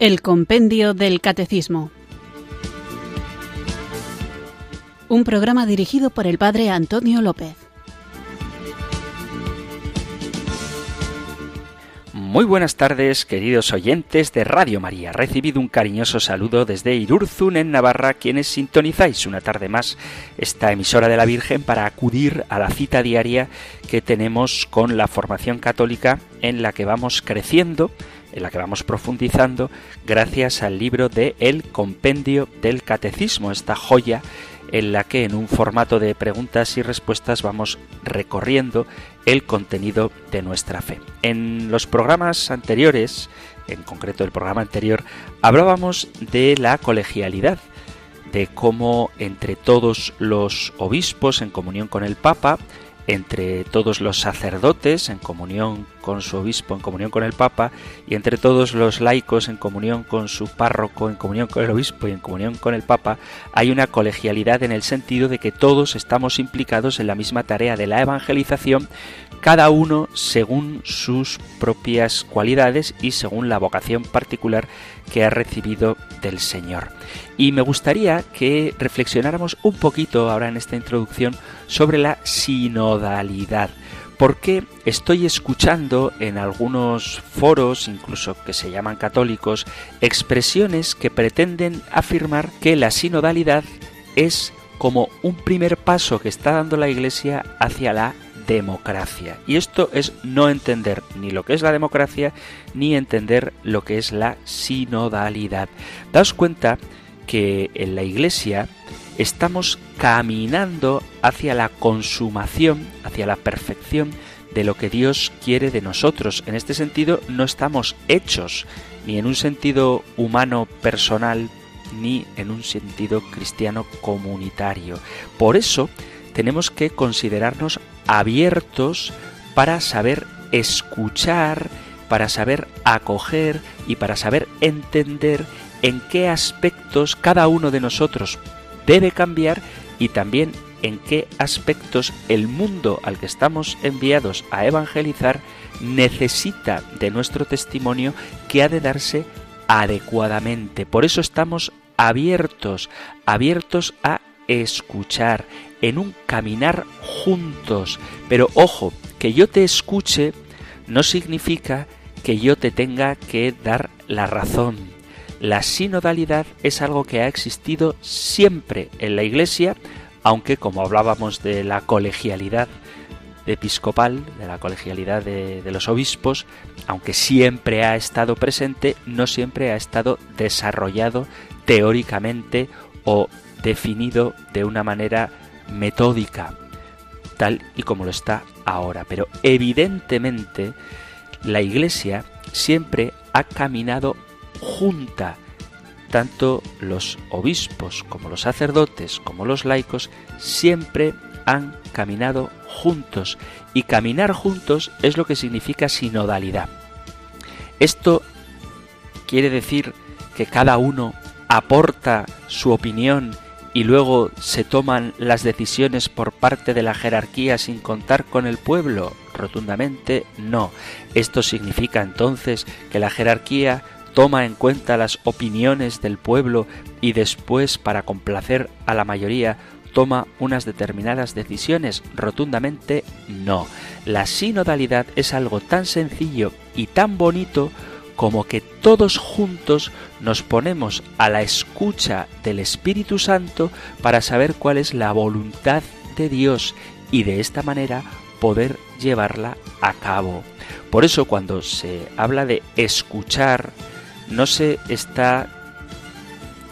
El Compendio del Catecismo. Un programa dirigido por el Padre Antonio López. Muy buenas tardes, queridos oyentes de Radio María. Recibido un cariñoso saludo desde Irurzun, en Navarra, quienes sintonizáis una tarde más esta emisora de la Virgen para acudir a la cita diaria que tenemos con la formación católica en la que vamos creciendo en la que vamos profundizando gracias al libro de El Compendio del Catecismo, esta joya en la que en un formato de preguntas y respuestas vamos recorriendo el contenido de nuestra fe. En los programas anteriores, en concreto el programa anterior, hablábamos de la colegialidad, de cómo entre todos los obispos en comunión con el Papa, entre todos los sacerdotes en comunión con su obispo, en comunión con el Papa, y entre todos los laicos en comunión con su párroco, en comunión con el obispo y en comunión con el Papa, hay una colegialidad en el sentido de que todos estamos implicados en la misma tarea de la evangelización, cada uno según sus propias cualidades y según la vocación particular que ha recibido del Señor. Y me gustaría que reflexionáramos un poquito ahora en esta introducción sobre la sinodalidad. Porque estoy escuchando en algunos foros, incluso que se llaman católicos, expresiones que pretenden afirmar que la sinodalidad es como un primer paso que está dando la Iglesia hacia la democracia. Y esto es no entender ni lo que es la democracia, ni entender lo que es la sinodalidad. Daos cuenta que en la Iglesia estamos caminando hacia la consumación, hacia la perfección de lo que Dios quiere de nosotros. En este sentido, no estamos hechos, ni en un sentido humano personal, ni en un sentido cristiano comunitario. Por eso, tenemos que considerarnos abiertos para saber escuchar, para saber acoger y para saber entender en qué aspectos cada uno de nosotros debe cambiar y también en qué aspectos el mundo al que estamos enviados a evangelizar necesita de nuestro testimonio que ha de darse adecuadamente. Por eso estamos abiertos, abiertos a escuchar, en un caminar juntos. Pero ojo, que yo te escuche no significa que yo te tenga que dar la razón. La sinodalidad es algo que ha existido siempre en la Iglesia, aunque como hablábamos de la colegialidad episcopal, de la colegialidad de, los obispos, aunque siempre ha estado presente, no siempre ha estado desarrollado teóricamente o definido de una manera metódica, tal y como lo está ahora. Pero evidentemente la Iglesia siempre ha caminado junta. Tanto los obispos como los sacerdotes como los laicos siempre han caminado juntos. Y caminar juntos es lo que significa sinodalidad. Esto quiere decir que cada uno aporta su opinión y luego se toman las decisiones por parte de la jerarquía sin contar con el pueblo? Rotundamente no. Esto significa entonces que la jerarquía toma en cuenta las opiniones del pueblo y después, para complacer a la mayoría, toma unas determinadas decisiones? Rotundamente no. La sinodalidad es algo tan sencillo y tan bonito como que todos juntos nos ponemos a la escucha del Espíritu Santo para saber cuál es la voluntad de Dios y de esta manera poder llevarla a cabo. Por eso cuando se habla de escuchar, no se está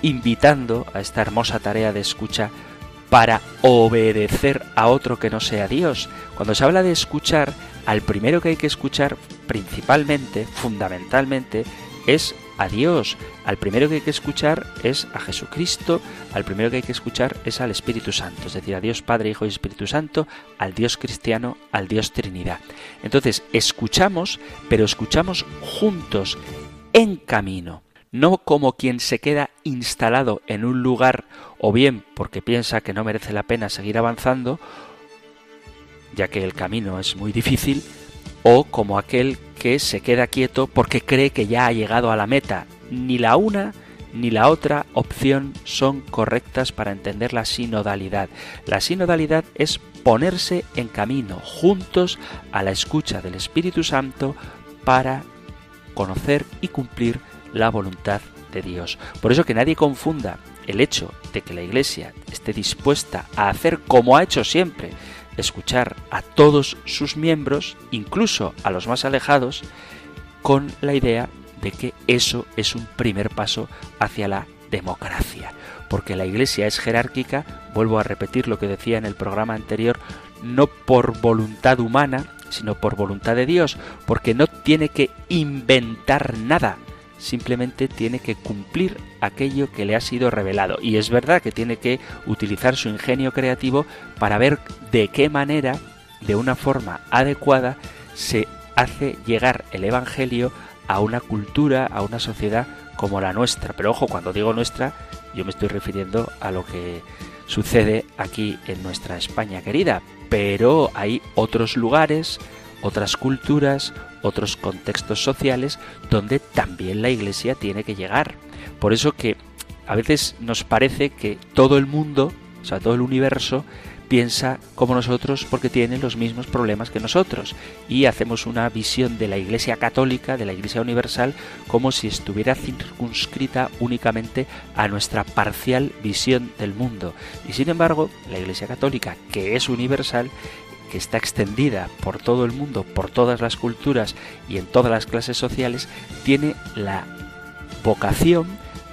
invitando a esta hermosa tarea de escucha para obedecer a otro que no sea Dios. Cuando se habla de escuchar, al primero que hay que escuchar principalmente, fundamentalmente, es a Dios. Al primero que hay que escuchar es a Jesucristo, al primero que hay que escuchar es al Espíritu Santo, es decir, a Dios Padre, Hijo y Espíritu Santo, al Dios cristiano, al Dios Trinidad. Entonces, escuchamos, pero escuchamos juntos, en camino, no como quien se queda instalado en un lugar o bien porque piensa que no merece la pena seguir avanzando, ya que el camino es muy difícil, o como aquel que se queda quieto porque cree que ya ha llegado a la meta. ni la una ni la otra opción son correctas para entender la sinodalidad. La sinodalidad es ponerse en camino juntos a la escucha del Espíritu Santo para conocer y cumplir la voluntad de Dios. Por eso que nadie confunda el hecho de que la Iglesia esté dispuesta a hacer como ha hecho siempre, escuchar a todos sus miembros, incluso a los más alejados, con la idea de que eso es un primer paso hacia la democracia. Porque la Iglesia es jerárquica, vuelvo a repetir lo que decía en el programa anterior, no por voluntad humana, sino por voluntad de Dios, porque no tiene que inventar nada, simplemente tiene que cumplir aquello que le ha sido revelado. Y es verdad que tiene que utilizar su ingenio creativo para ver de qué manera, de una forma adecuada, se hace llegar el Evangelio a una cultura, a una sociedad como la nuestra. Pero ojo, cuando digo nuestra, yo me estoy refiriendo a lo que sucede aquí en nuestra España querida. Pero hay otros lugares, otras culturas, otros contextos sociales donde también la Iglesia tiene que llegar. Por eso que a veces nos parece que todo el mundo, o sea, todo el universo, piensa como nosotros porque tiene los mismos problemas que nosotros y hacemos una visión de la Iglesia católica, de la Iglesia universal, como si estuviera circunscrita únicamente a nuestra parcial visión del mundo. Y sin embargo, la Iglesia católica, que es universal, que está extendida por todo el mundo, por todas las culturas y en todas las clases sociales, tiene la vocación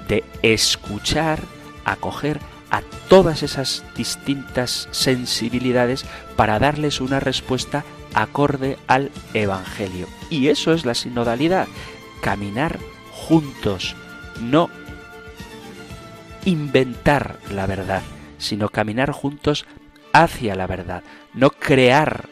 de escuchar, acoger a todas esas distintas sensibilidades para darles una respuesta acorde al Evangelio. Y eso es la sinodalidad, caminar juntos, no inventar la verdad, sino caminar juntos hacia la verdad, no crear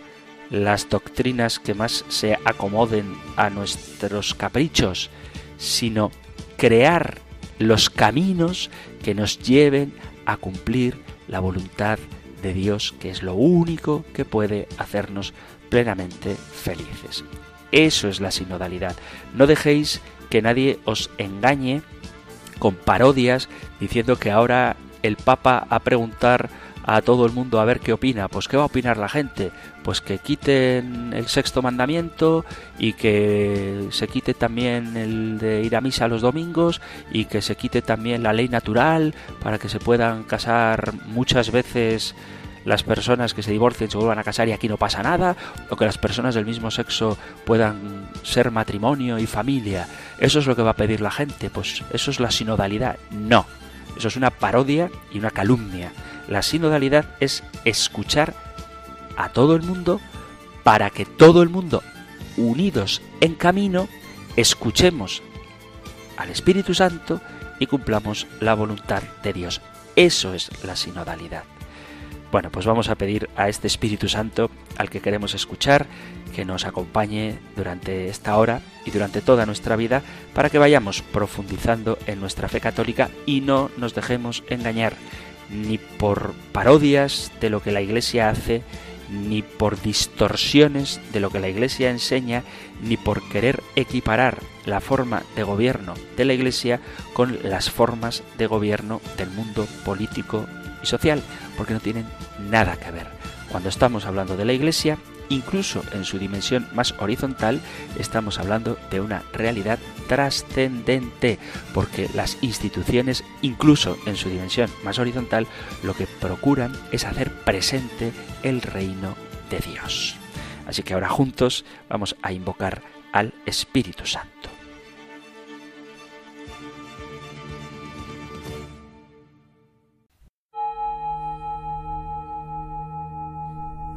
las doctrinas que más se acomoden a nuestros caprichos, sino crear los caminos que nos lleven a cumplir la voluntad de Dios, que es lo único que puede hacernos plenamente felices. Eso es la sinodalidad. No dejéis que nadie os engañe con parodias diciendo que ahora el Papa a preguntar a todo el mundo a ver qué opina. Pues qué va a opinar la gente. Pues que quiten el sexto mandamiento y que se quite también el de ir a misa los domingos y que se quite también la ley natural para que se puedan casar muchas veces las personas que se divorcien se vuelvan a casar y aquí no pasa nada, o que las personas del mismo sexo puedan ser matrimonio y familia. Eso es lo que va a pedir la gente, pues eso es la sinodalidad. No, eso es una parodia y una calumnia. La sinodalidad es escuchar a todo el mundo para que todo el mundo, unidos en camino, escuchemos al Espíritu Santo y cumplamos la voluntad de Dios. Eso es la sinodalidad. Bueno, pues vamos a pedir a este Espíritu Santo al que queremos escuchar que nos acompañe durante esta hora y durante toda nuestra vida para que vayamos profundizando en nuestra fe católica y no nos dejemos engañar ni por parodias de lo que la Iglesia hace, ni por distorsiones de lo que la Iglesia enseña, ni por querer equiparar la forma de gobierno de la Iglesia con las formas de gobierno del mundo político y social, porque no tienen nada que ver. Cuando estamos hablando de la Iglesia, incluso en su dimensión más horizontal, estamos hablando de una realidad trascendente, porque las instituciones, incluso en su dimensión más horizontal, lo que procuran es hacer presente el reino de Dios. Así que ahora juntos vamos a invocar al Espíritu Santo.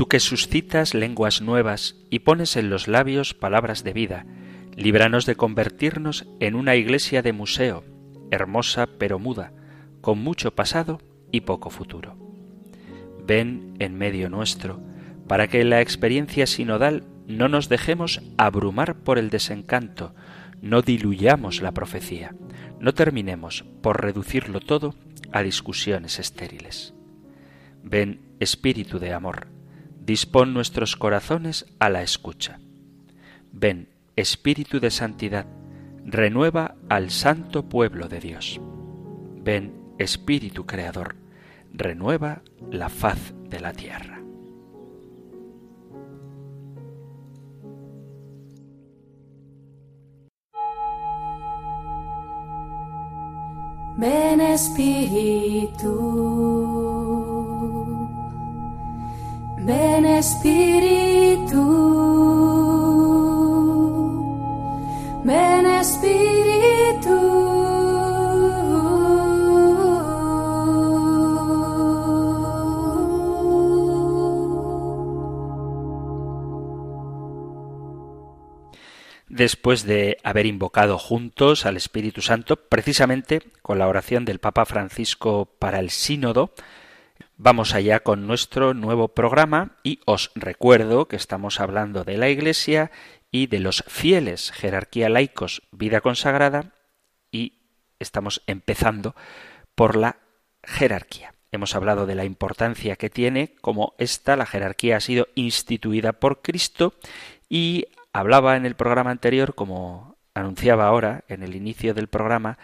tú que suscitas lenguas nuevas y pones en los labios palabras de vida, líbranos de convertirnos en una iglesia de museo, hermosa pero muda, con mucho pasado y poco futuro. Ven en medio nuestro, para que en la experiencia sinodal no nos dejemos abrumar por el desencanto, no diluyamos la profecía, no terminemos por reducirlo todo a discusiones estériles. Ven, Espíritu de amor, dispón nuestros corazones a la escucha. Ven, Espíritu de santidad, renueva al santo pueblo de Dios. Ven, Espíritu Creador, renueva la faz de la tierra. Ven Espíritu, ven Espíritu, ven Espíritu. después de haber invocado juntos al Espíritu Santo, precisamente con la oración del Papa Francisco para el Sínodo, vamos allá con nuestro nuevo programa y os recuerdo que estamos hablando de la Iglesia y de los fieles, jerarquía laicos, vida consagrada, y estamos empezando por la jerarquía. Hemos hablado de la importancia que tiene, como esta, la jerarquía ha sido instituida por Cristo y Hablaba en el programa anterior, como anunciaba ahora en el inicio del programa,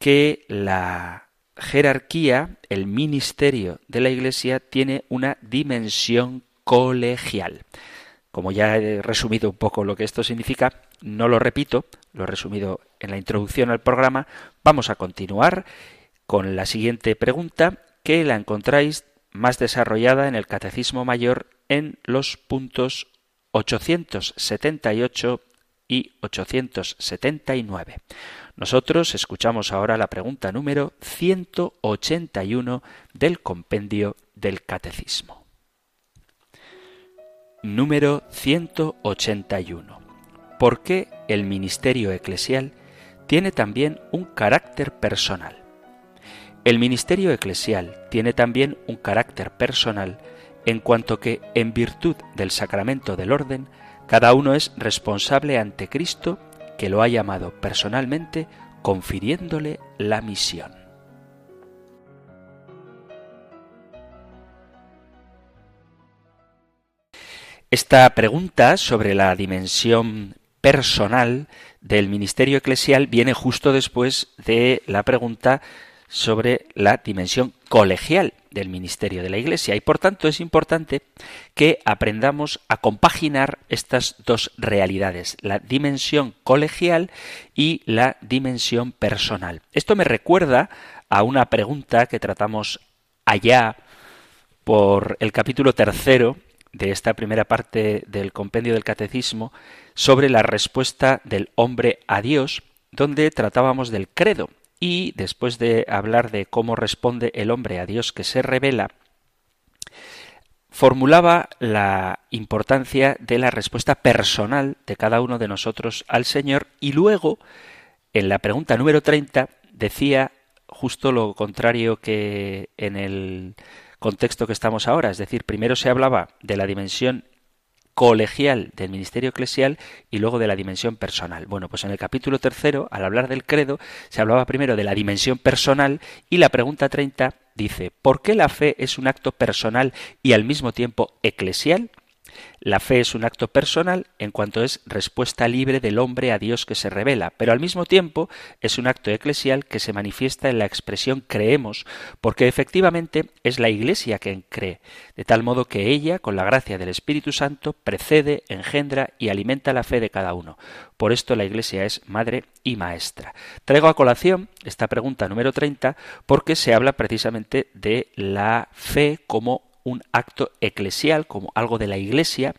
que la jerarquía, el ministerio de la Iglesia tiene una dimensión colegial. Como ya he resumido un poco lo que esto significa, no lo repito, lo he resumido en la introducción al programa, vamos a continuar con la siguiente pregunta que la encontráis más desarrollada en el Catecismo Mayor en los puntos 878 y 879. Nosotros escuchamos ahora la pregunta número 181 del compendio del Catecismo. Número 181. ¿Por qué el ministerio eclesial tiene también un carácter personal? El ministerio eclesial tiene también un carácter personal en cuanto que, en virtud del sacramento del orden, cada uno es responsable ante Cristo, que lo ha llamado personalmente, confiriéndole la misión. Esta pregunta sobre la dimensión personal del ministerio eclesial viene justo después de la pregunta sobre la dimensión colegial del ministerio de la Iglesia y por tanto es importante que aprendamos a compaginar estas dos realidades, la dimensión colegial y la dimensión personal. Esto me recuerda a una pregunta que tratamos allá por el capítulo tercero de esta primera parte del compendio del catecismo sobre la respuesta del hombre a Dios, donde tratábamos del credo y después de hablar de cómo responde el hombre a Dios que se revela, formulaba la importancia de la respuesta personal de cada uno de nosotros al Señor y luego, en la pregunta número 30, decía justo lo contrario que en el contexto que estamos ahora, es decir, primero se hablaba de la dimensión colegial del ministerio eclesial y luego de la dimensión personal. Bueno, pues en el capítulo tercero, al hablar del credo, se hablaba primero de la dimensión personal y la pregunta 30 dice, ¿por qué la fe es un acto personal y al mismo tiempo eclesial? La fe es un acto personal en cuanto es respuesta libre del hombre a Dios que se revela, pero al mismo tiempo es un acto eclesial que se manifiesta en la expresión creemos, porque efectivamente es la Iglesia quien cree, de tal modo que ella, con la gracia del Espíritu Santo, precede, engendra y alimenta la fe de cada uno. Por esto la Iglesia es madre y maestra. Traigo a colación esta pregunta número 30 porque se habla precisamente de la fe como un acto eclesial, como algo de la Iglesia,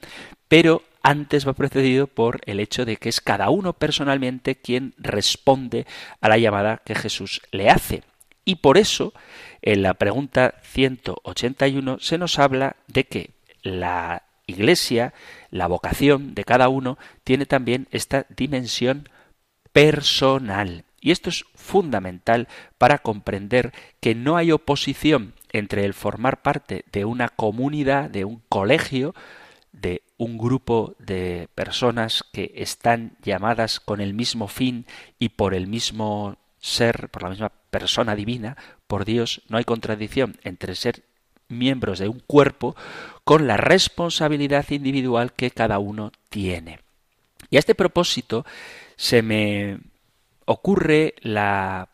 pero antes va precedido por el hecho de que es cada uno personalmente quien responde a la llamada que Jesús le hace. Y por eso, en la pregunta 181 se nos habla de que la Iglesia, la vocación de cada uno, tiene también esta dimensión personal. Y esto es fundamental para comprender que no hay oposición entre el formar parte de una comunidad, de un colegio, de un grupo de personas que están llamadas con el mismo fin y por el mismo ser, por la misma persona divina, por Dios, no hay contradicción entre ser miembros de un cuerpo con la responsabilidad individual que cada uno tiene. Y a este propósito se me ocurre la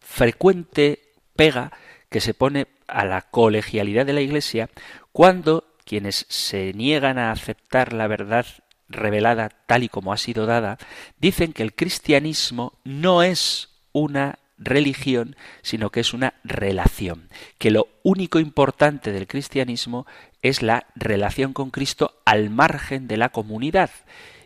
frecuente pega que se pone a la colegialidad de la Iglesia cuando quienes se niegan a aceptar la verdad revelada tal y como ha sido dada, dicen que el cristianismo no es una religión, sino que es una relación, que lo único importante del cristianismo es la relación con Cristo al margen de la comunidad.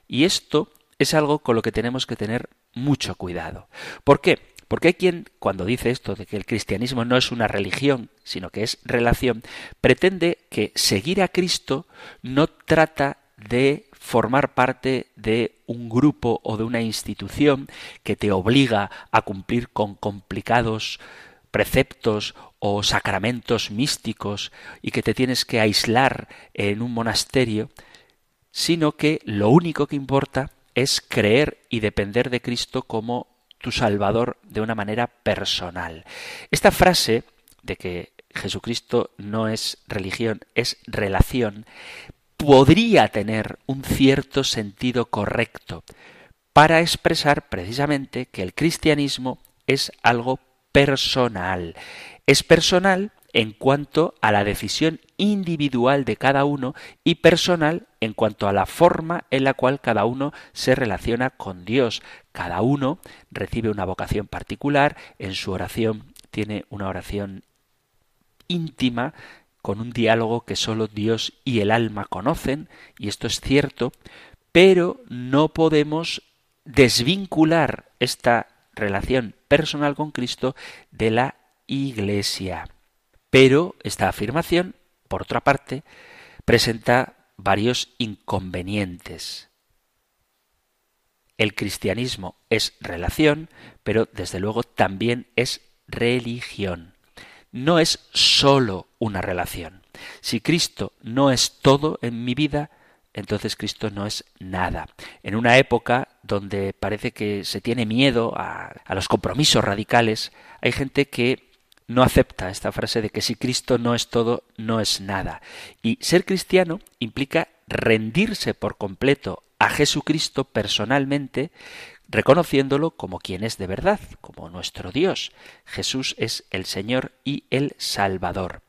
Y esto es algo con lo que tenemos que tener mucho cuidado. ¿Por qué? Porque hay quien, cuando dice esto de que el cristianismo no es una religión, sino que es relación, pretende que seguir a Cristo no trata de formar parte de un grupo o de una institución que te obliga a cumplir con complicados preceptos o sacramentos místicos y que te tienes que aislar en un monasterio, sino que lo único que importa es creer y depender de Cristo como tu Salvador de una manera personal. Esta frase de que Jesucristo no es religión, es relación, podría tener un cierto sentido correcto para expresar precisamente que el cristianismo es algo personal. Es personal en cuanto a la decisión individual de cada uno y personal en cuanto a la forma en la cual cada uno se relaciona con Dios. Cada uno recibe una vocación particular, en su oración tiene una oración íntima, con un diálogo que solo Dios y el alma conocen, y esto es cierto, pero no podemos desvincular esta relación personal con Cristo de la Iglesia. Pero esta afirmación, por otra parte, presenta varios inconvenientes. El cristianismo es relación, pero desde luego también es religión. No es sólo una relación. Si Cristo no es todo en mi vida, entonces Cristo no es nada. En una época donde parece que se tiene miedo a, a, los compromisos radicales, hay gente que no acepta esta frase de que si Cristo no es todo, no es nada. Y ser cristiano implica rendirse por completo a Jesucristo personalmente, reconociéndolo como quien es de verdad, como nuestro Dios. Jesús es el Señor y el Salvador.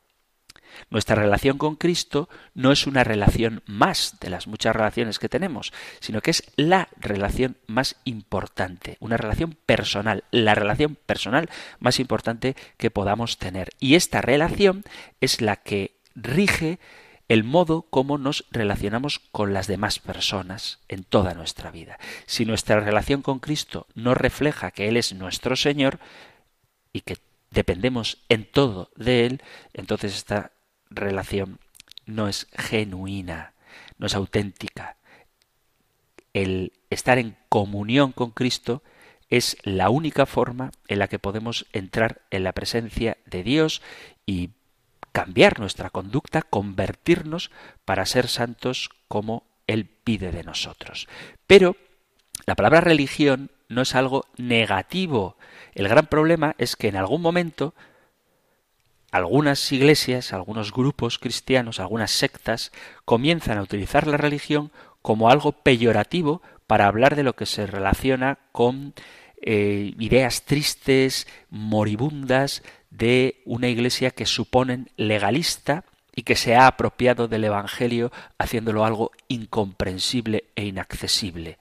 Nuestra relación con Cristo no es una relación más de las muchas relaciones que tenemos, sino que es la relación más importante, una relación personal, la relación personal más importante que podamos tener. Y esta relación es la que rige el modo como nos relacionamos con las demás personas en toda nuestra vida. Si nuestra relación con Cristo no refleja que Él es nuestro Señor y que dependemos en todo de Él, entonces esta relación no es genuina, no es auténtica. El estar en comunión con Cristo es la única forma en la que podemos entrar en la presencia de Dios y cambiar nuestra conducta, convertirnos para ser santos como Él pide de nosotros. Pero la palabra religión no es algo negativo. El gran problema es que en algún momento algunas iglesias, algunos grupos cristianos, algunas sectas comienzan a utilizar la religión como algo peyorativo para hablar de lo que se relaciona con eh, ideas tristes, moribundas de una iglesia que suponen legalista y que se ha apropiado del Evangelio haciéndolo algo incomprensible e inaccesible.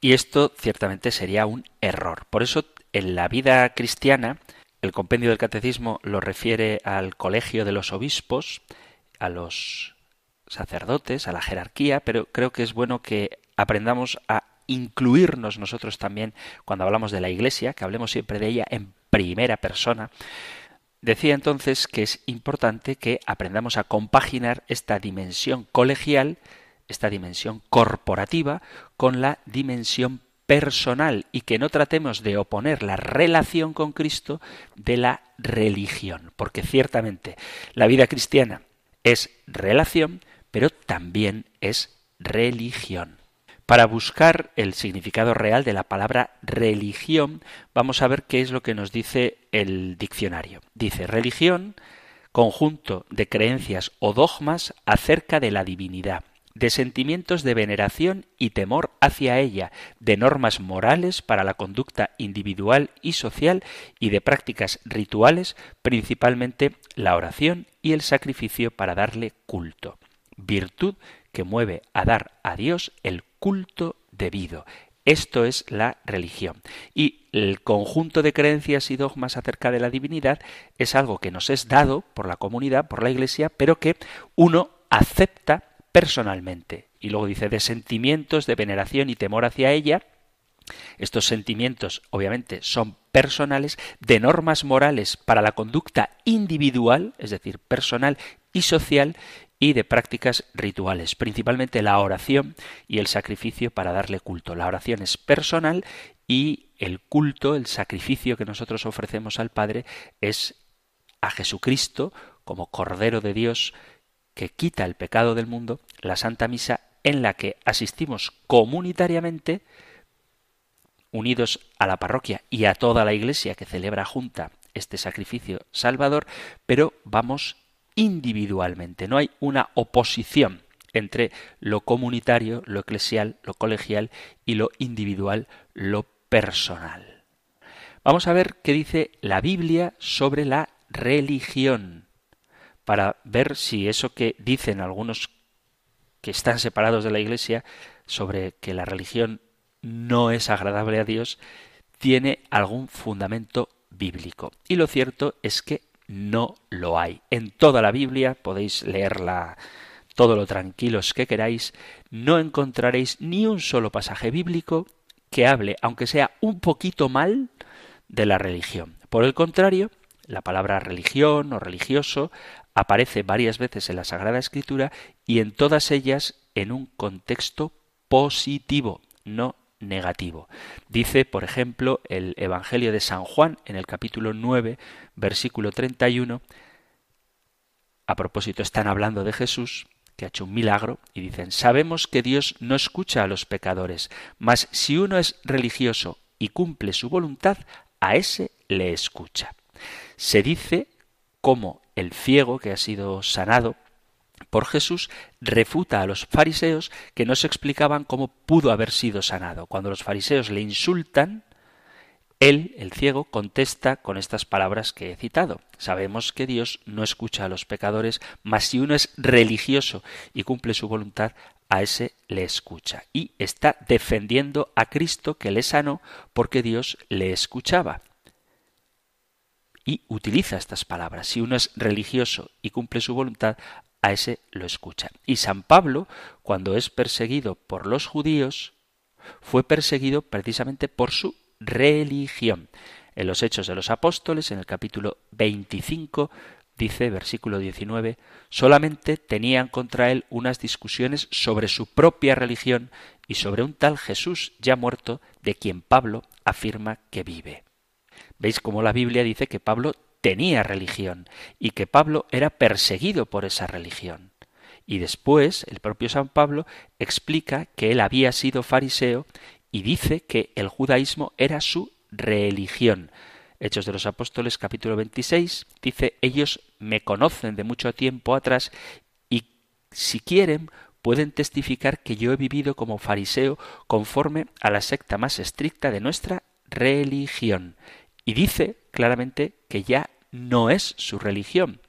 Y esto ciertamente sería un error. Por eso en la vida cristiana el compendio del catecismo lo refiere al colegio de los obispos, a los sacerdotes, a la jerarquía, pero creo que es bueno que aprendamos a incluirnos nosotros también cuando hablamos de la Iglesia, que hablemos siempre de ella en primera persona. Decía entonces que es importante que aprendamos a compaginar esta dimensión colegial, esta dimensión corporativa, con la dimensión personal y que no tratemos de oponer la relación con Cristo de la religión, porque ciertamente la vida cristiana es relación, pero también es religión. Para buscar el significado real de la palabra religión, vamos a ver qué es lo que nos dice el diccionario. Dice religión, conjunto de creencias o dogmas acerca de la divinidad, de sentimientos de veneración y temor hacia ella, de normas morales para la conducta individual y social y de prácticas rituales, principalmente la oración y el sacrificio para darle culto. Virtud que mueve a dar a Dios el culto debido. Esto es la religión. Y el conjunto de creencias y dogmas acerca de la divinidad es algo que nos es dado por la comunidad, por la Iglesia, pero que uno acepta personalmente. Y luego dice de sentimientos de veneración y temor hacia ella. Estos sentimientos obviamente son personales, de normas morales para la conducta individual, es decir, personal y social, y de prácticas rituales, principalmente la oración y el sacrificio para darle culto. La oración es personal y el culto, el sacrificio que nosotros ofrecemos al Padre es a Jesucristo como Cordero de Dios que quita el pecado del mundo, la Santa Misa en la que asistimos comunitariamente, unidos a la parroquia y a toda la Iglesia que celebra junta este sacrificio salvador, pero vamos individualmente. No hay una oposición entre lo comunitario, lo eclesial, lo colegial y lo individual, lo personal. Vamos a ver qué dice la Biblia sobre la religión, para ver si eso que dicen algunos que están separados de la Iglesia sobre que la religión no es agradable a Dios, tiene algún fundamento bíblico. Y lo cierto es que no lo hay. En toda la Biblia podéis leerla todo lo tranquilos que queráis, no encontraréis ni un solo pasaje bíblico que hable, aunque sea un poquito mal, de la religión. Por el contrario, la palabra religión o religioso aparece varias veces en la Sagrada Escritura y en todas ellas en un contexto positivo, no negativo. Dice, por ejemplo, el Evangelio de San Juan en el capítulo 9, versículo 31, a propósito están hablando de Jesús, que ha hecho un milagro, y dicen, sabemos que Dios no escucha a los pecadores, mas si uno es religioso y cumple su voluntad, a ese le escucha. Se dice como el ciego que ha sido sanado por Jesús refuta a los fariseos que no se explicaban cómo pudo haber sido sanado. Cuando los fariseos le insultan, él, el ciego, contesta con estas palabras que he citado. Sabemos que Dios no escucha a los pecadores, mas si uno es religioso y cumple su voluntad, a ese le escucha. Y está defendiendo a Cristo que le sanó porque Dios le escuchaba. Y utiliza estas palabras. Si uno es religioso y cumple su voluntad, a ese lo escucha. Y San Pablo, cuando es perseguido por los judíos, fue perseguido precisamente por su religión. En los Hechos de los Apóstoles, en el capítulo 25, dice, versículo 19, solamente tenían contra él unas discusiones sobre su propia religión y sobre un tal Jesús ya muerto, de quien Pablo afirma que vive. ¿Veis cómo la Biblia dice que Pablo tenía religión y que Pablo era perseguido por esa religión. Y después el propio San Pablo explica que él había sido fariseo y dice que el judaísmo era su religión. Hechos de los Apóstoles capítulo 26 dice, ellos me conocen de mucho tiempo atrás y si quieren pueden testificar que yo he vivido como fariseo conforme a la secta más estricta de nuestra religión. Y dice claramente que ya no es su religión,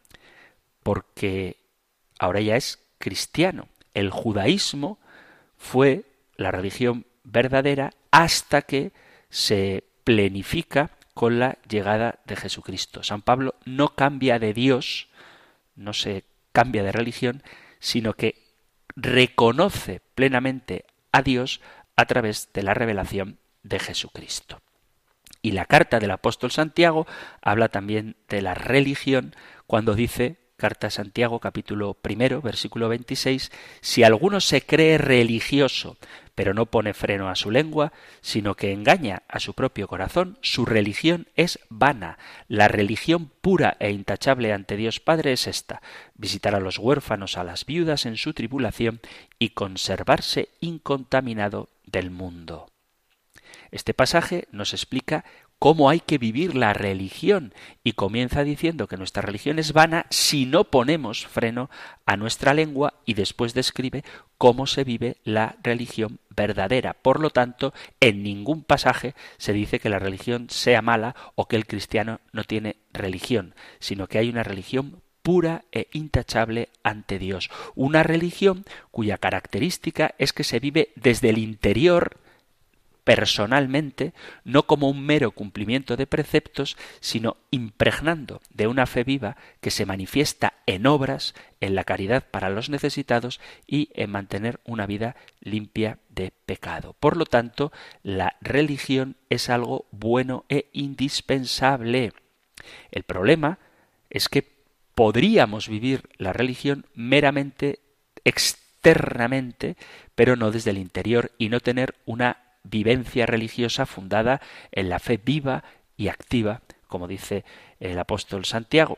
porque ahora ya es cristiano. El judaísmo fue la religión verdadera hasta que se plenifica con la llegada de Jesucristo. San Pablo no cambia de Dios, no se cambia de religión, sino que reconoce plenamente a Dios a través de la revelación de Jesucristo. Y la carta del apóstol Santiago habla también de la religión cuando dice, Carta Santiago capítulo primero, versículo 26, si alguno se cree religioso, pero no pone freno a su lengua, sino que engaña a su propio corazón, su religión es vana. La religión pura e intachable ante Dios Padre es esta, visitar a los huérfanos, a las viudas en su tribulación y conservarse incontaminado del mundo. Este pasaje nos explica cómo hay que vivir la religión y comienza diciendo que nuestra religión es vana si no ponemos freno a nuestra lengua y después describe cómo se vive la religión verdadera. Por lo tanto, en ningún pasaje se dice que la religión sea mala o que el cristiano no tiene religión, sino que hay una religión pura e intachable ante Dios. Una religión cuya característica es que se vive desde el interior personalmente, no como un mero cumplimiento de preceptos, sino impregnando de una fe viva que se manifiesta en obras, en la caridad para los necesitados y en mantener una vida limpia de pecado. Por lo tanto, la religión es algo bueno e indispensable. El problema es que podríamos vivir la religión meramente externamente, pero no desde el interior y no tener una vivencia religiosa fundada en la fe viva y activa, como dice el apóstol Santiago,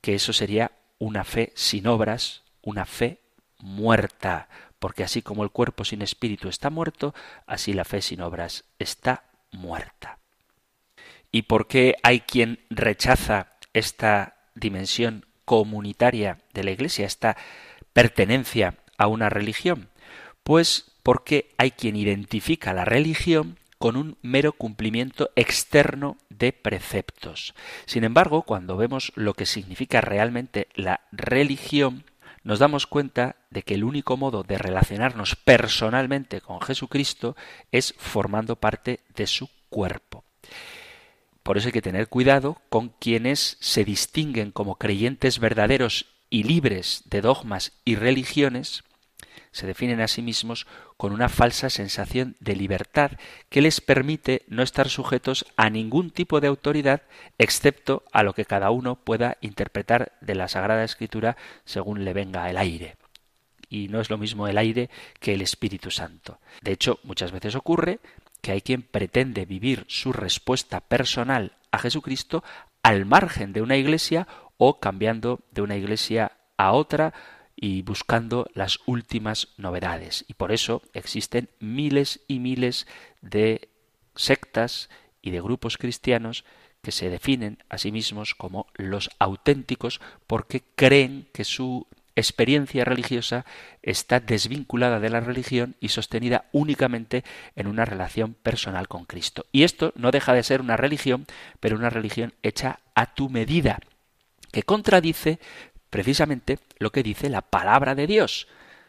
que eso sería una fe sin obras, una fe muerta, porque así como el cuerpo sin espíritu está muerto, así la fe sin obras está muerta. ¿Y por qué hay quien rechaza esta dimensión comunitaria de la Iglesia, esta pertenencia a una religión? Pues porque hay quien identifica la religión con un mero cumplimiento externo de preceptos. Sin embargo, cuando vemos lo que significa realmente la religión, nos damos cuenta de que el único modo de relacionarnos personalmente con Jesucristo es formando parte de su cuerpo. Por eso hay que tener cuidado con quienes se distinguen como creyentes verdaderos y libres de dogmas y religiones, se definen a sí mismos con una falsa sensación de libertad que les permite no estar sujetos a ningún tipo de autoridad excepto a lo que cada uno pueda interpretar de la Sagrada Escritura según le venga el aire. Y no es lo mismo el aire que el Espíritu Santo. De hecho, muchas veces ocurre que hay quien pretende vivir su respuesta personal a Jesucristo al margen de una iglesia o cambiando de una iglesia a otra y buscando las últimas novedades. Y por eso existen miles y miles de sectas y de grupos cristianos que se definen a sí mismos como los auténticos porque creen que su experiencia religiosa está desvinculada de la religión y sostenida únicamente en una relación personal con Cristo. Y esto no deja de ser una religión, pero una religión hecha a tu medida, que contradice precisamente lo que dice la palabra de Dios.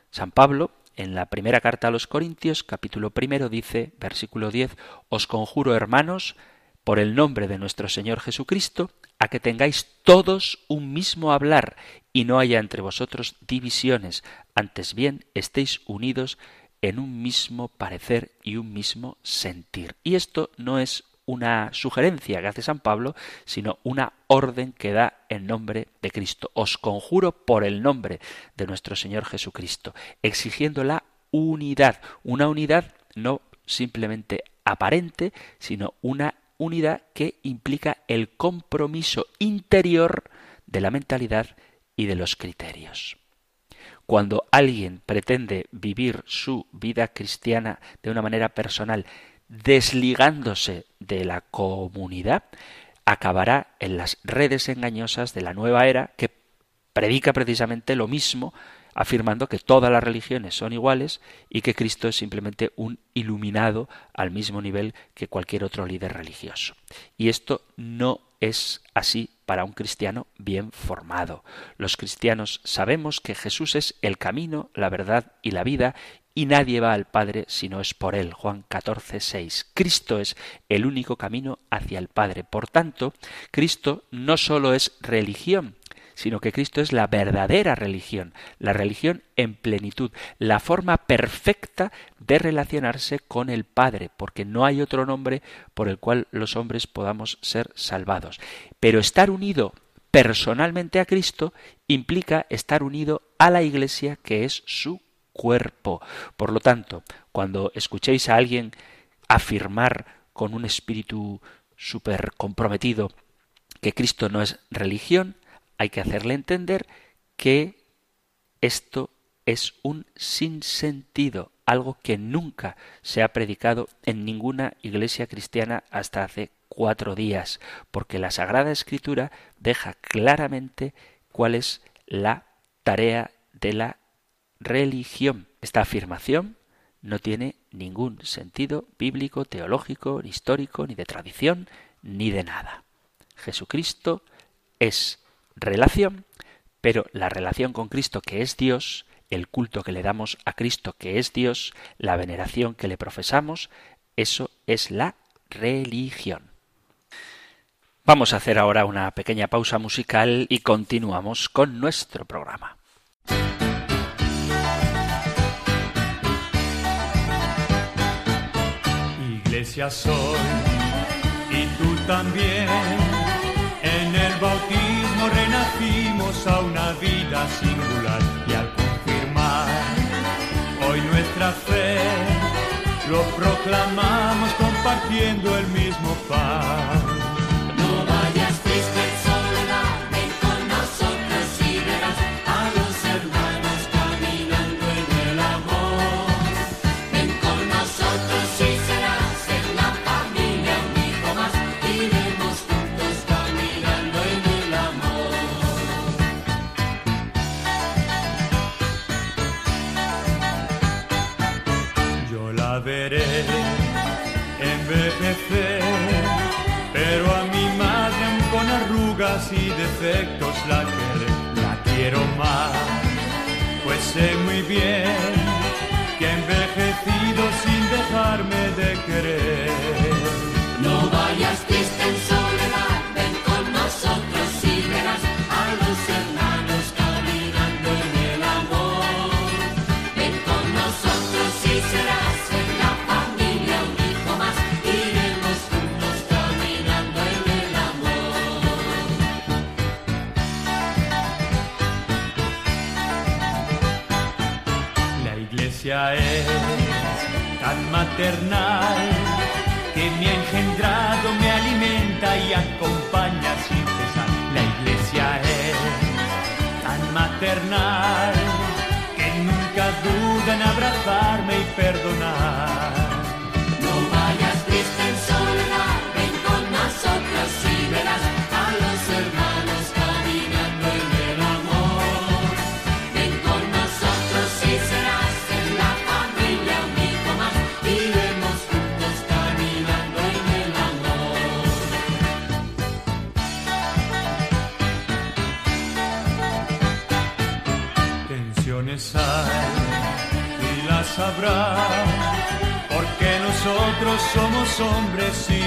San Pablo, en la primera carta a los Corintios, capítulo primero, dice, versículo 10, Os conjuro, hermanos, por el nombre de nuestro Señor Jesucristo, a que tengáis todos un mismo hablar y no haya entre vosotros divisiones, antes bien estéis unidos en un mismo parecer y un mismo sentir. Y esto no es una sugerencia que hace San Pablo, sino una orden que da en nombre de Cristo. Os conjuro por el nombre de nuestro Señor Jesucristo, exigiendo la unidad, una unidad no simplemente aparente, sino una unidad que implica el compromiso interior de la mentalidad y de los criterios. Cuando alguien pretende vivir su vida cristiana de una manera personal desligándose de la comunidad, acabará en las redes engañosas de la nueva era que predica precisamente lo mismo, afirmando que todas las religiones son iguales y que Cristo es simplemente un iluminado al mismo nivel que cualquier otro líder religioso. Y esto no es así para un cristiano bien formado. Los cristianos sabemos que Jesús es el camino, la verdad y la vida y nadie va al Padre si no es por Él. Juan 14, 6. Cristo es el único camino hacia el Padre. Por tanto, Cristo no solo es religión, sino que Cristo es la verdadera religión, la religión en plenitud, la forma perfecta de relacionarse con el Padre, porque no hay otro nombre por el cual los hombres podamos ser salvados. Pero estar unido personalmente a Cristo implica estar unido a la Iglesia que es su cuerpo. Por lo tanto, cuando escuchéis a alguien afirmar con un espíritu súper comprometido que Cristo no es religión, hay que hacerle entender que esto es un sinsentido, algo que nunca se ha predicado en ninguna iglesia cristiana hasta hace cuatro días, porque la Sagrada Escritura deja claramente cuál es la tarea de la religión. Esta afirmación no tiene ningún sentido bíblico, teológico, histórico, ni de tradición, ni de nada. Jesucristo es relación, pero la relación con Cristo que es Dios, el culto que le damos a Cristo que es Dios, la veneración que le profesamos, eso es la religión. Vamos a hacer ahora una pequeña pausa musical y continuamos con nuestro programa. Iglesia soy y tú también. En el bautismo renacimos a una vida singular y al confirmar hoy nuestra fe lo proclamamos compartiendo el mismo pan. Arrugas y defectos la, la quiero más, pues sé muy bien que he envejecido sin dejarme de querer. Maternal que me ha engendrado, me alimenta y acompaña sin cesar. La iglesia es tan maternal que nunca duda en abrazarme y perdonar. Hombres y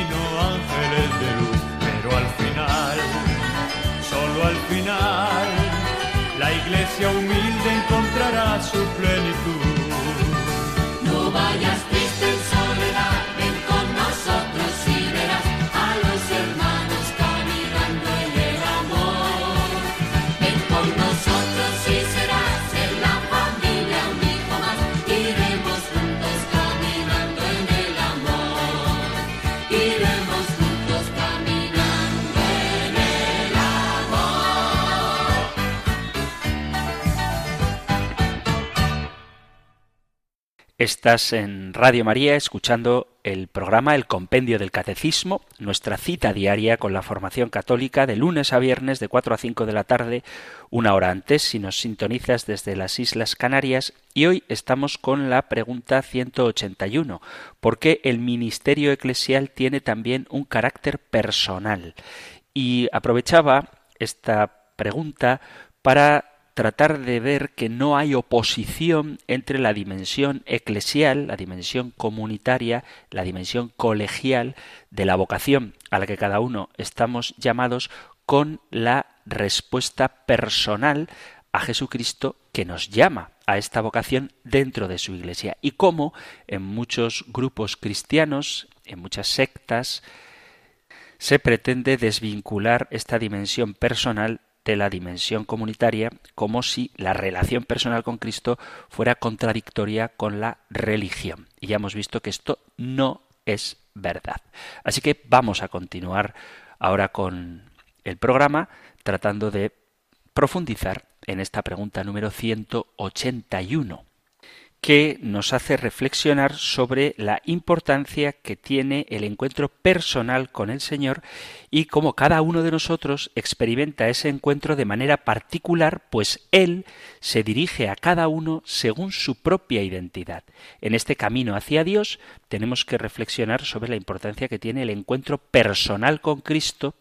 Estás en Radio María escuchando el programa El Compendio del Catecismo, nuestra cita diaria con la formación católica de lunes a viernes de 4 a 5 de la tarde, una hora antes si nos sintonizas desde las Islas Canarias y hoy estamos con la pregunta 181, ¿por qué el ministerio eclesial tiene también un carácter personal? Y aprovechaba esta pregunta para tratar de ver que no hay oposición entre la dimensión eclesial, la dimensión comunitaria, la dimensión colegial de la vocación a la que cada uno estamos llamados con la respuesta personal a Jesucristo que nos llama a esta vocación dentro de su iglesia. Y cómo en muchos grupos cristianos, en muchas sectas, se pretende desvincular esta dimensión personal de la dimensión comunitaria como si la relación personal con Cristo fuera contradictoria con la religión. Y ya hemos visto que esto no es verdad. Así que vamos a continuar ahora con el programa tratando de profundizar en esta pregunta número 181 que nos hace reflexionar sobre la importancia que tiene el encuentro personal con el Señor y cómo cada uno de nosotros experimenta ese encuentro de manera particular, pues Él se dirige a cada uno según su propia identidad. En este camino hacia Dios tenemos que reflexionar sobre la importancia que tiene el encuentro personal con Cristo,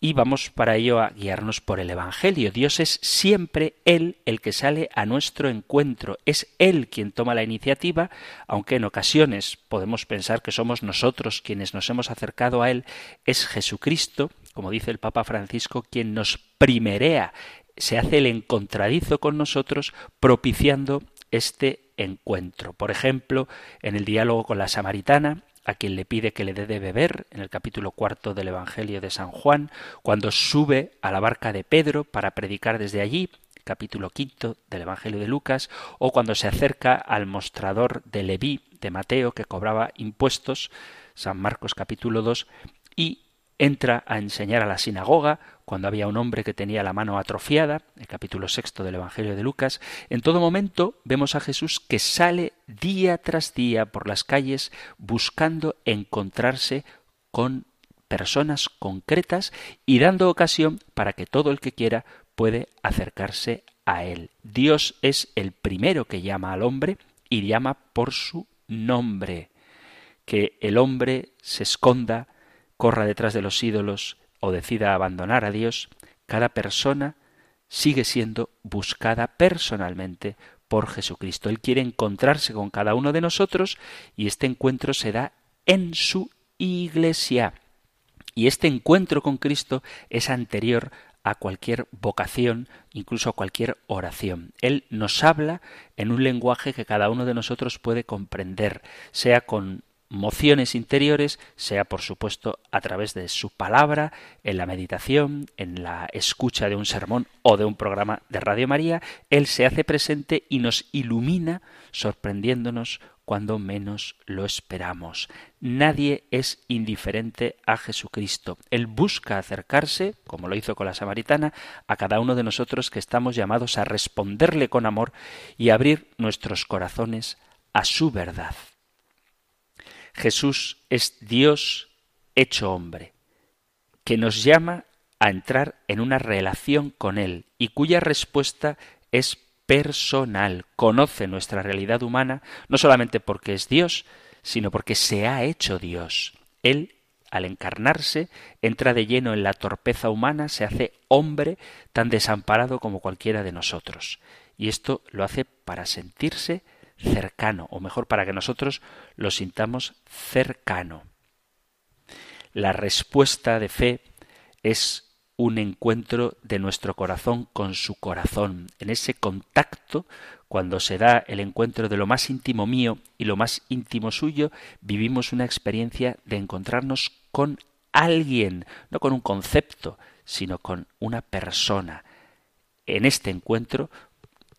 y vamos para ello a guiarnos por el Evangelio. Dios es siempre Él el que sale a nuestro encuentro, es Él quien toma la iniciativa, aunque en ocasiones podemos pensar que somos nosotros quienes nos hemos acercado a Él, es Jesucristo, como dice el Papa Francisco, quien nos primerea, se hace el encontradizo con nosotros, propiciando este encuentro. Por ejemplo, en el diálogo con la samaritana, a quien le pide que le dé de beber en el capítulo cuarto del Evangelio de San Juan, cuando sube a la barca de Pedro para predicar desde allí, capítulo quinto del Evangelio de Lucas, o cuando se acerca al mostrador de Leví de Mateo que cobraba impuestos, San Marcos capítulo 2, y entra a enseñar a la sinagoga cuando había un hombre que tenía la mano atrofiada, el capítulo sexto del Evangelio de Lucas, en todo momento vemos a Jesús que sale día tras día por las calles buscando encontrarse con personas concretas y dando ocasión para que todo el que quiera puede acercarse a él. Dios es el primero que llama al hombre y llama por su nombre. Que el hombre se esconda, corra detrás de los ídolos o decida abandonar a Dios, cada persona sigue siendo buscada personalmente por Jesucristo. Él quiere encontrarse con cada uno de nosotros y este encuentro se da en su iglesia. Y este encuentro con Cristo es anterior a cualquier vocación, incluso a cualquier oración. Él nos habla en un lenguaje que cada uno de nosotros puede comprender, sea con mociones interiores, sea por supuesto a través de su palabra, en la meditación, en la escucha de un sermón o de un programa de Radio María, Él se hace presente y nos ilumina sorprendiéndonos cuando menos lo esperamos. Nadie es indiferente a Jesucristo. Él busca acercarse, como lo hizo con la samaritana, a cada uno de nosotros que estamos llamados a responderle con amor y abrir nuestros corazones a su verdad. Jesús es Dios hecho hombre, que nos llama a entrar en una relación con Él y cuya respuesta es personal, conoce nuestra realidad humana, no solamente porque es Dios, sino porque se ha hecho Dios. Él, al encarnarse, entra de lleno en la torpeza humana, se hace hombre tan desamparado como cualquiera de nosotros. Y esto lo hace para sentirse cercano, o mejor, para que nosotros lo sintamos cercano. La respuesta de fe es un encuentro de nuestro corazón con su corazón. En ese contacto, cuando se da el encuentro de lo más íntimo mío y lo más íntimo suyo, vivimos una experiencia de encontrarnos con alguien, no con un concepto, sino con una persona. En este encuentro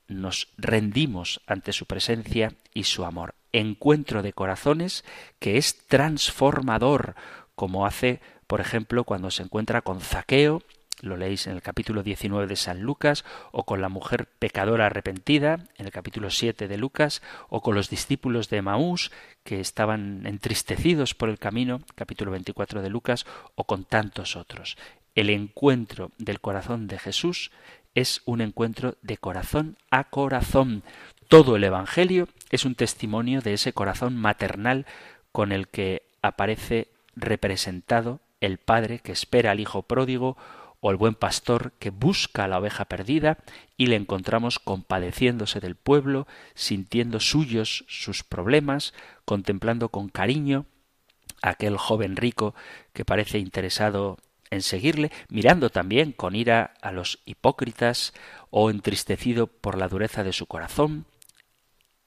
nos rendimos ante su presencia y su amor. Encuentro de corazones que es transformador, como hace, por ejemplo, cuando se encuentra con Zaqueo, lo leéis en el capítulo 19 de San Lucas, o con la mujer pecadora arrepentida, en el capítulo 7 de Lucas, o con los discípulos de Maús, que estaban entristecidos por el camino, capítulo 24 de Lucas, o con tantos otros. El encuentro del corazón de Jesús es un encuentro de corazón a corazón. Todo el Evangelio es un testimonio de ese corazón maternal con el que aparece representado el Padre que espera al Hijo pródigo o el buen pastor que busca a la oveja perdida y le encontramos compadeciéndose del pueblo, sintiendo suyos sus problemas, contemplando con cariño aquel joven rico que parece interesado en seguirle, mirando también con ira a los hipócritas o entristecido por la dureza de su corazón,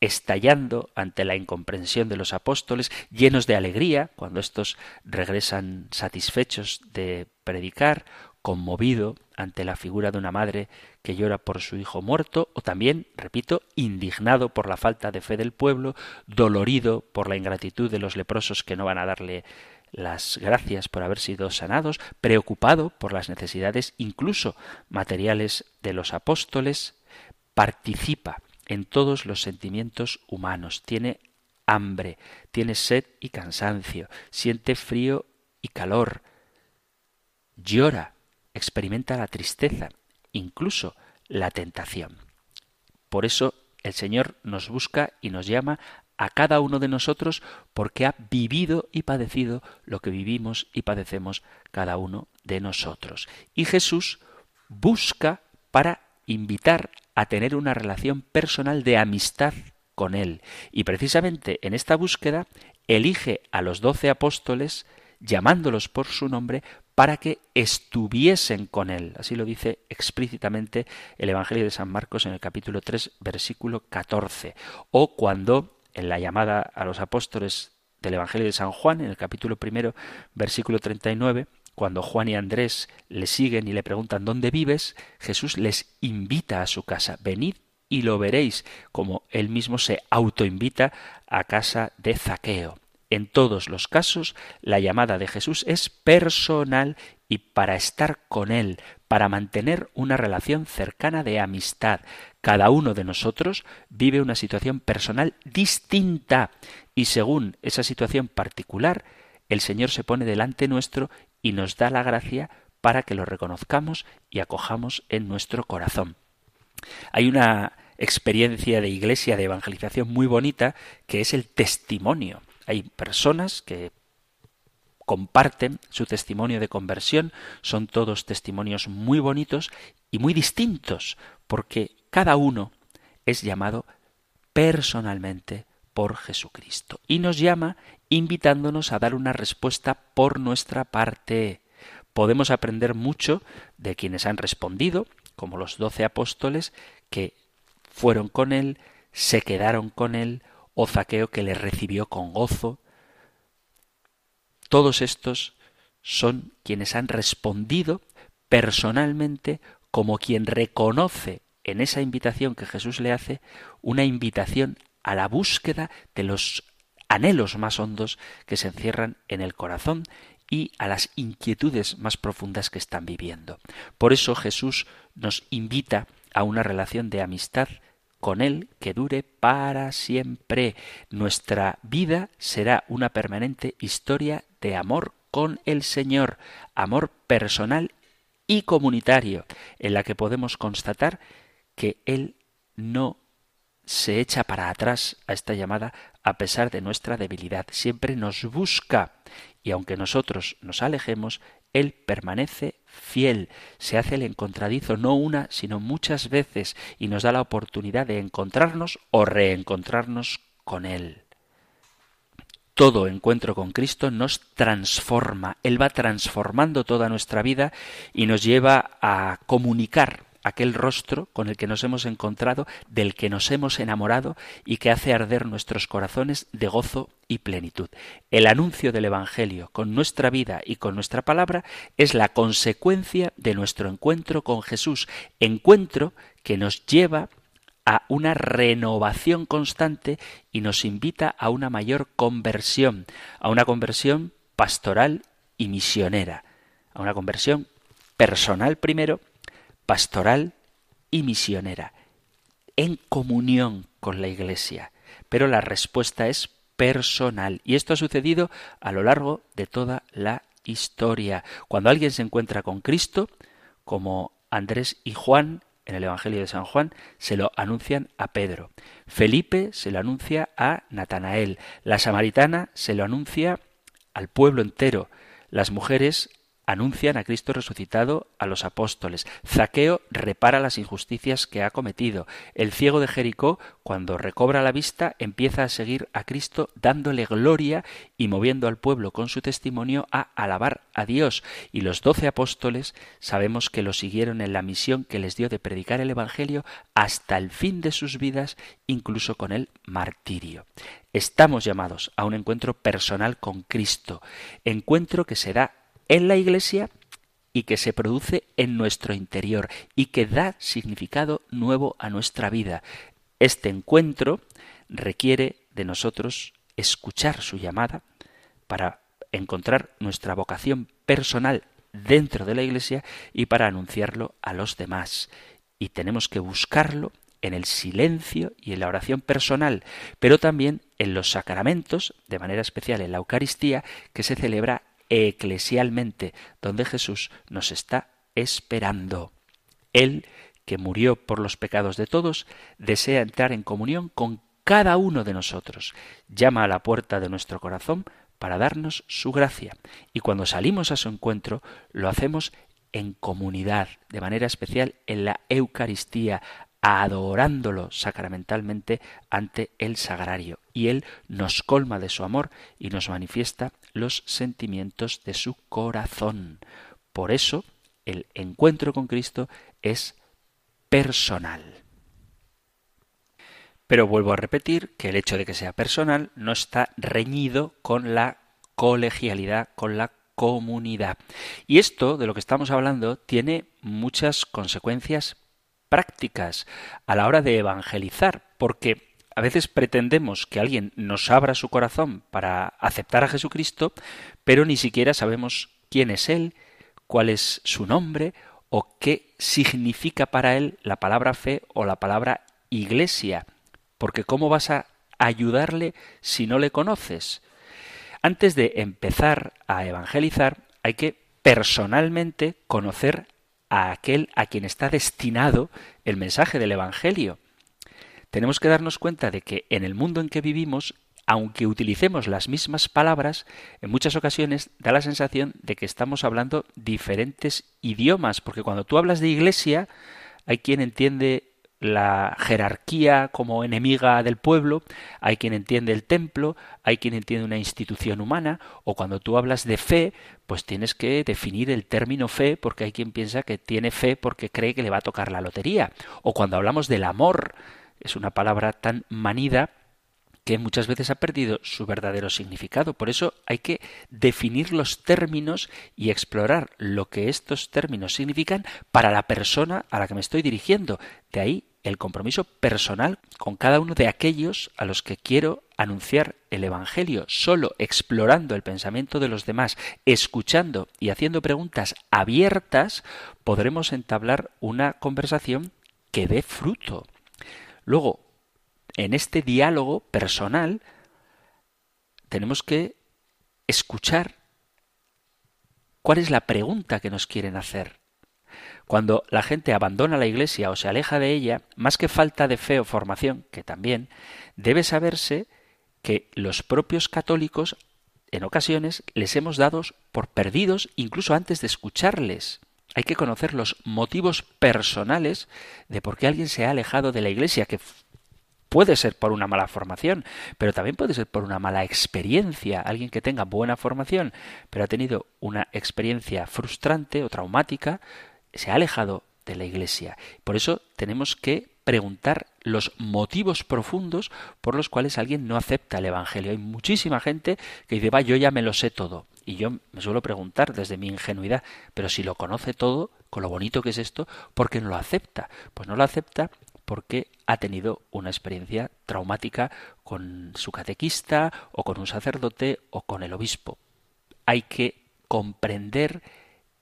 estallando ante la incomprensión de los apóstoles, llenos de alegría cuando estos regresan satisfechos de predicar, conmovido ante la figura de una madre que llora por su hijo muerto, o también, repito, indignado por la falta de fe del pueblo, dolorido por la ingratitud de los leprosos que no van a darle las gracias por haber sido sanados, preocupado por las necesidades incluso materiales de los apóstoles, participa en todos los sentimientos humanos, tiene hambre, tiene sed y cansancio, siente frío y calor, llora, experimenta la tristeza, incluso la tentación. Por eso el Señor nos busca y nos llama a cada uno de nosotros porque ha vivido y padecido lo que vivimos y padecemos cada uno de nosotros. Y Jesús busca para invitar a tener una relación personal de amistad con Él. Y precisamente en esta búsqueda elige a los doce apóstoles, llamándolos por su nombre, para que estuviesen con Él. Así lo dice explícitamente el Evangelio de San Marcos en el capítulo 3, versículo 14. O cuando en la llamada a los apóstoles del Evangelio de San Juan, en el capítulo primero, versículo 39, cuando Juan y Andrés le siguen y le preguntan ¿dónde vives? Jesús les invita a su casa. Venid y lo veréis, como él mismo se autoinvita a casa de Zaqueo. En todos los casos, la llamada de Jesús es personal y para estar con Él, para mantener una relación cercana de amistad. Cada uno de nosotros vive una situación personal distinta y según esa situación particular, el Señor se pone delante nuestro y nos da la gracia para que lo reconozcamos y acojamos en nuestro corazón. Hay una experiencia de iglesia de evangelización muy bonita que es el testimonio. Hay personas que comparten su testimonio de conversión, son todos testimonios muy bonitos y muy distintos, porque cada uno es llamado personalmente por Jesucristo y nos llama invitándonos a dar una respuesta por nuestra parte. Podemos aprender mucho de quienes han respondido, como los doce apóstoles, que fueron con él, se quedaron con él, o Zaqueo que le recibió con gozo. Todos estos son quienes han respondido personalmente como quien reconoce en esa invitación que Jesús le hace una invitación a la búsqueda de los anhelos más hondos que se encierran en el corazón y a las inquietudes más profundas que están viviendo. Por eso Jesús nos invita a una relación de amistad con Él que dure para siempre. Nuestra vida será una permanente historia de amor con el Señor, amor personal y comunitario, en la que podemos constatar que Él no se echa para atrás a esta llamada a pesar de nuestra debilidad. Siempre nos busca y aunque nosotros nos alejemos, Él permanece fiel, se hace el encontradizo no una, sino muchas veces y nos da la oportunidad de encontrarnos o reencontrarnos con Él. Todo encuentro con Cristo nos transforma, Él va transformando toda nuestra vida y nos lleva a comunicar aquel rostro con el que nos hemos encontrado, del que nos hemos enamorado y que hace arder nuestros corazones de gozo y plenitud. El anuncio del Evangelio con nuestra vida y con nuestra palabra es la consecuencia de nuestro encuentro con Jesús, encuentro que nos lleva a una renovación constante y nos invita a una mayor conversión, a una conversión pastoral y misionera, a una conversión personal primero pastoral y misionera, en comunión con la Iglesia. Pero la respuesta es personal. Y esto ha sucedido a lo largo de toda la historia. Cuando alguien se encuentra con Cristo, como Andrés y Juan en el Evangelio de San Juan, se lo anuncian a Pedro. Felipe se lo anuncia a Natanael. La samaritana se lo anuncia al pueblo entero. Las mujeres anuncian a Cristo resucitado a los apóstoles. Zaqueo repara las injusticias que ha cometido. El ciego de Jericó, cuando recobra la vista, empieza a seguir a Cristo dándole gloria y moviendo al pueblo con su testimonio a alabar a Dios. Y los doce apóstoles sabemos que lo siguieron en la misión que les dio de predicar el Evangelio hasta el fin de sus vidas, incluso con el martirio. Estamos llamados a un encuentro personal con Cristo, encuentro que se da en la Iglesia y que se produce en nuestro interior y que da significado nuevo a nuestra vida. Este encuentro requiere de nosotros escuchar su llamada para encontrar nuestra vocación personal dentro de la Iglesia y para anunciarlo a los demás. Y tenemos que buscarlo en el silencio y en la oración personal, pero también en los sacramentos, de manera especial en la Eucaristía, que se celebra eclesialmente, donde Jesús nos está esperando. Él, que murió por los pecados de todos, desea entrar en comunión con cada uno de nosotros. Llama a la puerta de nuestro corazón para darnos su gracia. Y cuando salimos a su encuentro, lo hacemos en comunidad, de manera especial en la Eucaristía, adorándolo sacramentalmente ante el sagrario. Y Él nos colma de su amor y nos manifiesta los sentimientos de su corazón. Por eso, el encuentro con Cristo es personal. Pero vuelvo a repetir que el hecho de que sea personal no está reñido con la colegialidad, con la comunidad. Y esto de lo que estamos hablando tiene muchas consecuencias prácticas a la hora de evangelizar, porque a veces pretendemos que alguien nos abra su corazón para aceptar a Jesucristo, pero ni siquiera sabemos quién es Él, cuál es su nombre o qué significa para Él la palabra fe o la palabra iglesia, porque ¿cómo vas a ayudarle si no le conoces? Antes de empezar a evangelizar, hay que personalmente conocer a aquel a quien está destinado el mensaje del Evangelio. Tenemos que darnos cuenta de que en el mundo en que vivimos, aunque utilicemos las mismas palabras, en muchas ocasiones da la sensación de que estamos hablando diferentes idiomas, porque cuando tú hablas de iglesia, hay quien entiende la jerarquía como enemiga del pueblo, hay quien entiende el templo, hay quien entiende una institución humana, o cuando tú hablas de fe, pues tienes que definir el término fe porque hay quien piensa que tiene fe porque cree que le va a tocar la lotería, o cuando hablamos del amor, es una palabra tan manida que muchas veces ha perdido su verdadero significado. Por eso hay que definir los términos y explorar lo que estos términos significan para la persona a la que me estoy dirigiendo. De ahí el compromiso personal con cada uno de aquellos a los que quiero anunciar el Evangelio, solo explorando el pensamiento de los demás, escuchando y haciendo preguntas abiertas, podremos entablar una conversación que dé fruto. Luego, en este diálogo personal, tenemos que escuchar cuál es la pregunta que nos quieren hacer. Cuando la gente abandona la Iglesia o se aleja de ella, más que falta de fe o formación, que también, debe saberse que los propios católicos en ocasiones les hemos dado por perdidos incluso antes de escucharles. Hay que conocer los motivos personales de por qué alguien se ha alejado de la Iglesia, que puede ser por una mala formación, pero también puede ser por una mala experiencia. Alguien que tenga buena formación, pero ha tenido una experiencia frustrante o traumática, se ha alejado de la Iglesia. Por eso tenemos que preguntar los motivos profundos por los cuales alguien no acepta el Evangelio. Hay muchísima gente que dice, va, yo ya me lo sé todo. Y yo me suelo preguntar desde mi ingenuidad, pero si lo conoce todo, con lo bonito que es esto, ¿por qué no lo acepta? Pues no lo acepta porque ha tenido una experiencia traumática con su catequista o con un sacerdote o con el obispo. Hay que comprender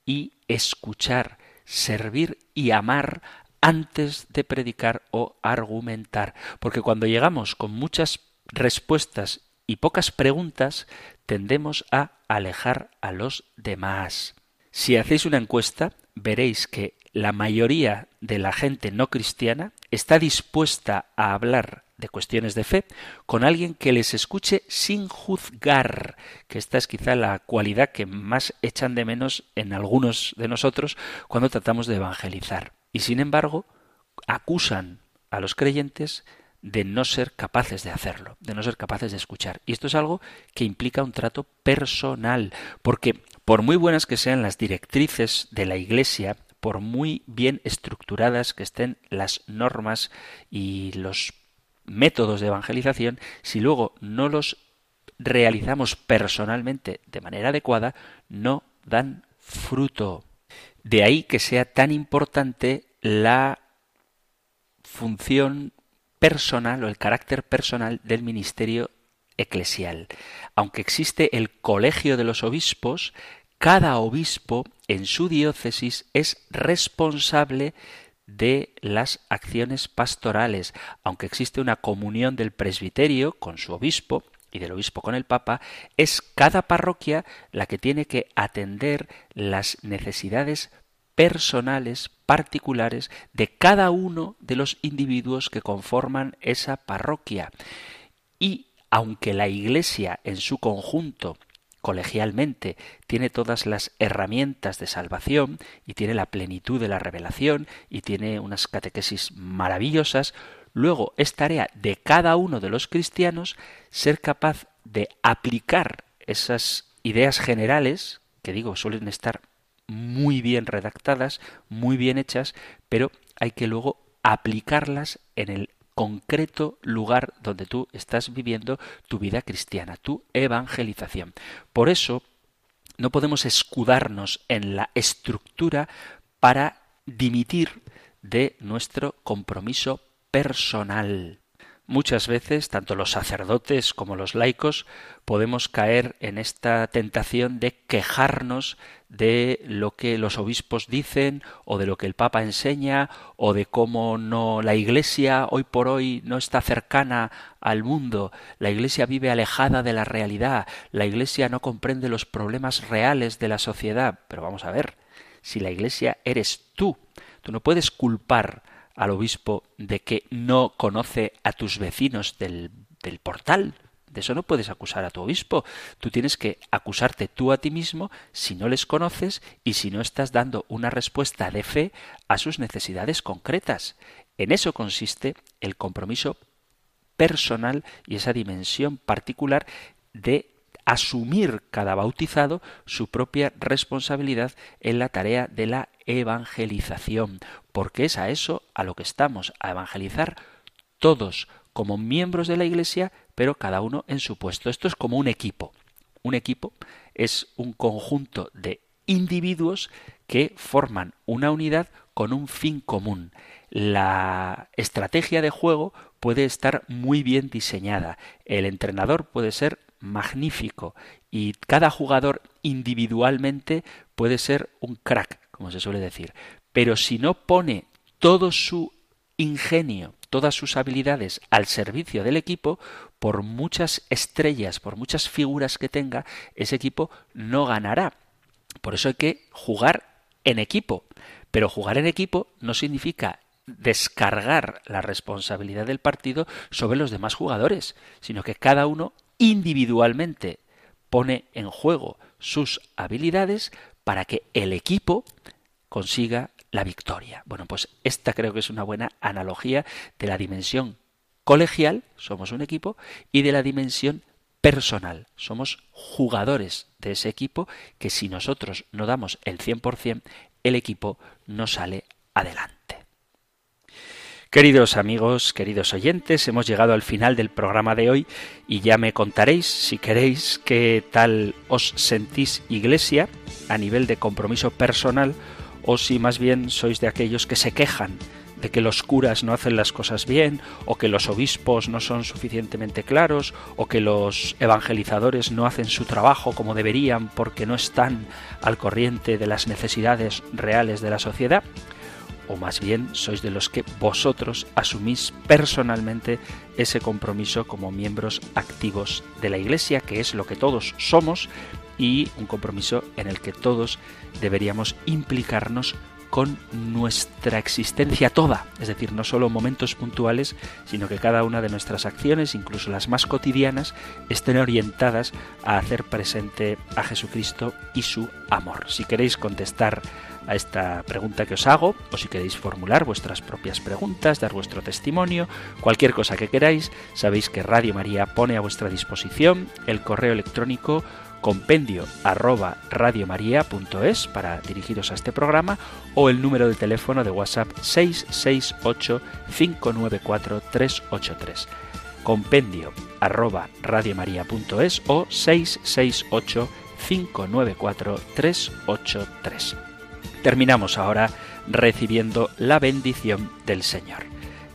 y escuchar servir y amar antes de predicar o argumentar. Porque cuando llegamos con muchas respuestas y pocas preguntas, tendemos a alejar a los demás. Si hacéis una encuesta, veréis que la mayoría de la gente no cristiana está dispuesta a hablar de cuestiones de fe con alguien que les escuche sin juzgar, que esta es quizá la cualidad que más echan de menos en algunos de nosotros cuando tratamos de evangelizar. Y sin embargo, acusan a los creyentes de no ser capaces de hacerlo, de no ser capaces de escuchar. Y esto es algo que implica un trato personal, porque por muy buenas que sean las directrices de la Iglesia, por muy bien estructuradas que estén las normas y los métodos de evangelización, si luego no los realizamos personalmente de manera adecuada, no dan fruto. De ahí que sea tan importante la función personal o el carácter personal del ministerio eclesial. Aunque existe el colegio de los obispos, cada obispo en su diócesis es responsable de las acciones pastorales. Aunque existe una comunión del presbiterio con su obispo y del obispo con el papa, es cada parroquia la que tiene que atender las necesidades personales, particulares, de cada uno de los individuos que conforman esa parroquia. Y aunque la Iglesia en su conjunto colegialmente tiene todas las herramientas de salvación y tiene la plenitud de la revelación y tiene unas catequesis maravillosas, luego es tarea de cada uno de los cristianos ser capaz de aplicar esas ideas generales, que digo suelen estar muy bien redactadas, muy bien hechas, pero hay que luego aplicarlas en el concreto lugar donde tú estás viviendo tu vida cristiana, tu evangelización. Por eso no podemos escudarnos en la estructura para dimitir de nuestro compromiso personal. Muchas veces, tanto los sacerdotes como los laicos, podemos caer en esta tentación de quejarnos de lo que los obispos dicen o de lo que el Papa enseña o de cómo no la Iglesia hoy por hoy no está cercana al mundo, la Iglesia vive alejada de la realidad, la Iglesia no comprende los problemas reales de la sociedad. Pero vamos a ver, si la Iglesia eres tú, tú no puedes culpar al obispo de que no conoce a tus vecinos del, del portal. De eso no puedes acusar a tu obispo. Tú tienes que acusarte tú a ti mismo si no les conoces y si no estás dando una respuesta de fe a sus necesidades concretas. En eso consiste el compromiso personal y esa dimensión particular de asumir cada bautizado su propia responsabilidad en la tarea de la evangelización, porque es a eso a lo que estamos, a evangelizar todos como miembros de la Iglesia, pero cada uno en su puesto. Esto es como un equipo. Un equipo es un conjunto de individuos que forman una unidad con un fin común. La estrategia de juego puede estar muy bien diseñada. El entrenador puede ser magnífico y cada jugador individualmente puede ser un crack, como se suele decir. Pero si no pone todo su ingenio, todas sus habilidades al servicio del equipo, por muchas estrellas, por muchas figuras que tenga, ese equipo no ganará. Por eso hay que jugar en equipo. Pero jugar en equipo no significa descargar la responsabilidad del partido sobre los demás jugadores, sino que cada uno individualmente pone en juego sus habilidades para que el equipo consiga la victoria. Bueno, pues esta creo que es una buena analogía de la dimensión colegial, somos un equipo, y de la dimensión personal, somos jugadores de ese equipo que si nosotros no damos el 100%, el equipo no sale adelante. Queridos amigos, queridos oyentes, hemos llegado al final del programa de hoy y ya me contaréis, si queréis, qué tal os sentís iglesia a nivel de compromiso personal o si más bien sois de aquellos que se quejan de que los curas no hacen las cosas bien, o que los obispos no son suficientemente claros, o que los evangelizadores no hacen su trabajo como deberían porque no están al corriente de las necesidades reales de la sociedad o más bien sois de los que vosotros asumís personalmente ese compromiso como miembros activos de la Iglesia, que es lo que todos somos, y un compromiso en el que todos deberíamos implicarnos con nuestra existencia toda, es decir, no solo momentos puntuales, sino que cada una de nuestras acciones, incluso las más cotidianas, estén orientadas a hacer presente a Jesucristo y su amor. Si queréis contestar a esta pregunta que os hago, o si queréis formular vuestras propias preguntas, dar vuestro testimonio, cualquier cosa que queráis, sabéis que Radio María pone a vuestra disposición el correo electrónico compendio arroba radiomaria.es para dirigiros a este programa o el número de teléfono de WhatsApp 668 594 383 compendio arroba radiomaria.es o 668 594 383 Terminamos ahora recibiendo la bendición del Señor.